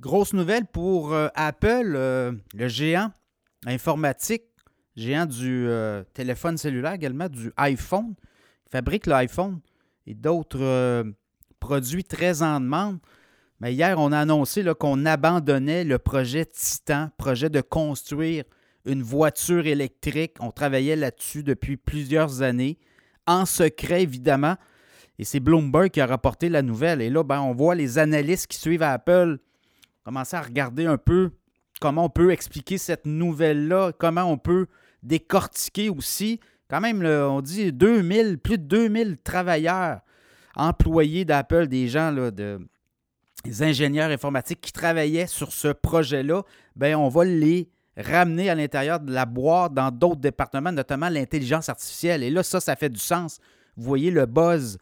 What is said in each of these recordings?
grosse nouvelle pour euh, Apple, euh, le géant informatique, géant du euh, téléphone cellulaire également, du iPhone. Il fabrique l'iPhone et d'autres produits très en demande. Mais hier, on a annoncé qu'on abandonnait le projet Titan, projet de construire une voiture électrique. On travaillait là-dessus depuis plusieurs années, en secret évidemment. Et c'est Bloomberg qui a rapporté la nouvelle. Et là, ben, on voit les analystes qui suivent Apple commencer à regarder un peu comment on peut expliquer cette nouvelle-là, comment on peut décortiquer aussi. Quand même, on dit 2000, plus de 2000 travailleurs employés d'Apple, des gens, là, de, des ingénieurs informatiques qui travaillaient sur ce projet-là. Bien, on va les ramener à l'intérieur de la boîte dans d'autres départements, notamment l'intelligence artificielle. Et là, ça, ça fait du sens. Vous voyez le buzz.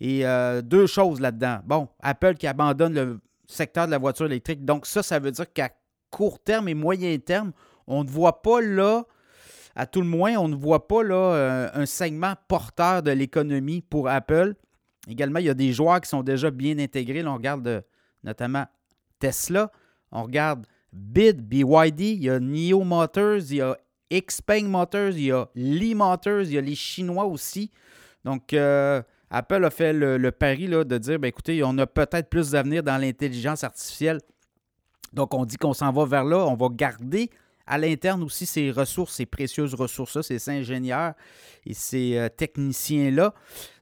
Et euh, deux choses là-dedans. Bon, Apple qui abandonne le secteur de la voiture électrique. Donc ça, ça veut dire qu'à court terme et moyen terme, on ne voit pas là, à tout le moins, on ne voit pas là euh, un segment porteur de l'économie pour Apple. Également, il y a des joueurs qui sont déjà bien intégrés. Là, on regarde euh, notamment Tesla, on regarde BID, BYD, il y a NIO Motors, il y a Xpeng Motors, il y a Li Motors, il y a les Chinois aussi. Donc, euh, Apple a fait le, pari de dire, ben, écoutez, on a peut-être plus d'avenir dans l'intelligence artificielle. Donc, on dit qu'on s'en va vers là. On va garder à l'interne aussi ces ressources, ces précieuses ressources-là, ces ingénieurs et ces euh, techniciens-là.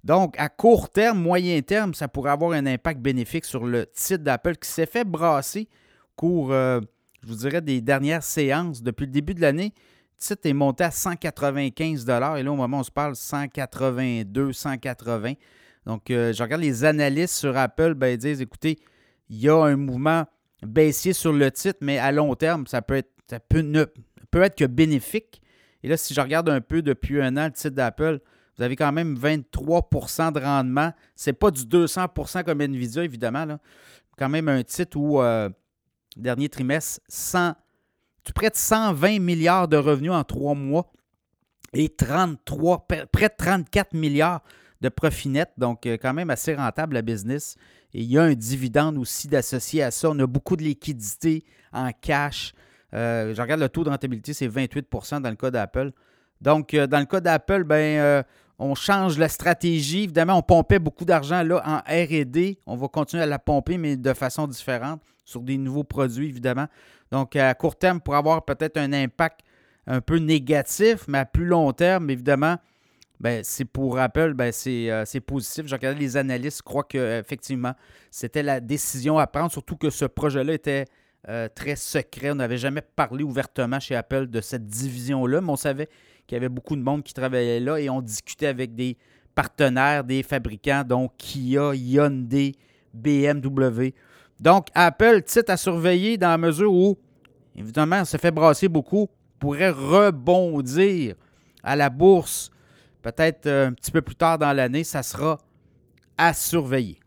Donc, à court terme, moyen terme, ça pourrait avoir un impact bénéfique sur le titre d'Apple qui s'est fait brasser au cours, euh, je vous dirais, des dernières séances depuis le début de l'année titre est monté à 195 Et là, au moment où on se parle, 182, 180 Donc, euh, je regarde les analystes sur Apple, ben, ils disent écoutez, il y a un mouvement baissier sur le titre, mais à long terme, ça peut être, ne, peut être que bénéfique. Et là, si je regarde un peu depuis un an le titre d'Apple, vous avez quand même 23% de rendement. Ce n'est pas du 200% comme Nvidia, évidemment. Là. Quand même un titre où, euh, dernier trimestre, 100 près de 120 milliards de revenus en trois mois et 33, près de 34 milliards de profit net. Donc, euh, quand même assez rentable la business. Et il y a un dividende aussi d'associé à ça. On a beaucoup de liquidités en cash. Euh, je regarde le taux de rentabilité, c'est 28% dans le cas d'Apple. Donc, euh, dans le cas d'Apple, ben, on change la stratégie. Évidemment, on pompait beaucoup d'argent là en RD. On va continuer à la pomper, mais de façon différente, sur des nouveaux produits, évidemment. Donc, à court terme, pour avoir peut-être un impact un peu négatif, mais à plus long terme, évidemment, ben, c'est pour Apple, ben, euh, c'est positif. J'ai regardé les analystes croient qu'effectivement, c'était la décision à prendre, surtout que ce projet-là était euh, très secret. On n'avait jamais parlé ouvertement chez Apple de cette division-là, mais on savait qu'il y avait beaucoup de monde qui travaillait là et on discutait avec des partenaires, des fabricants, donc Kia, Hyundai, BMW. Donc, Apple, titre à surveiller dans la mesure où, évidemment, ça fait brasser beaucoup, pourrait rebondir à la bourse peut-être euh, un petit peu plus tard dans l'année. Ça sera à surveiller.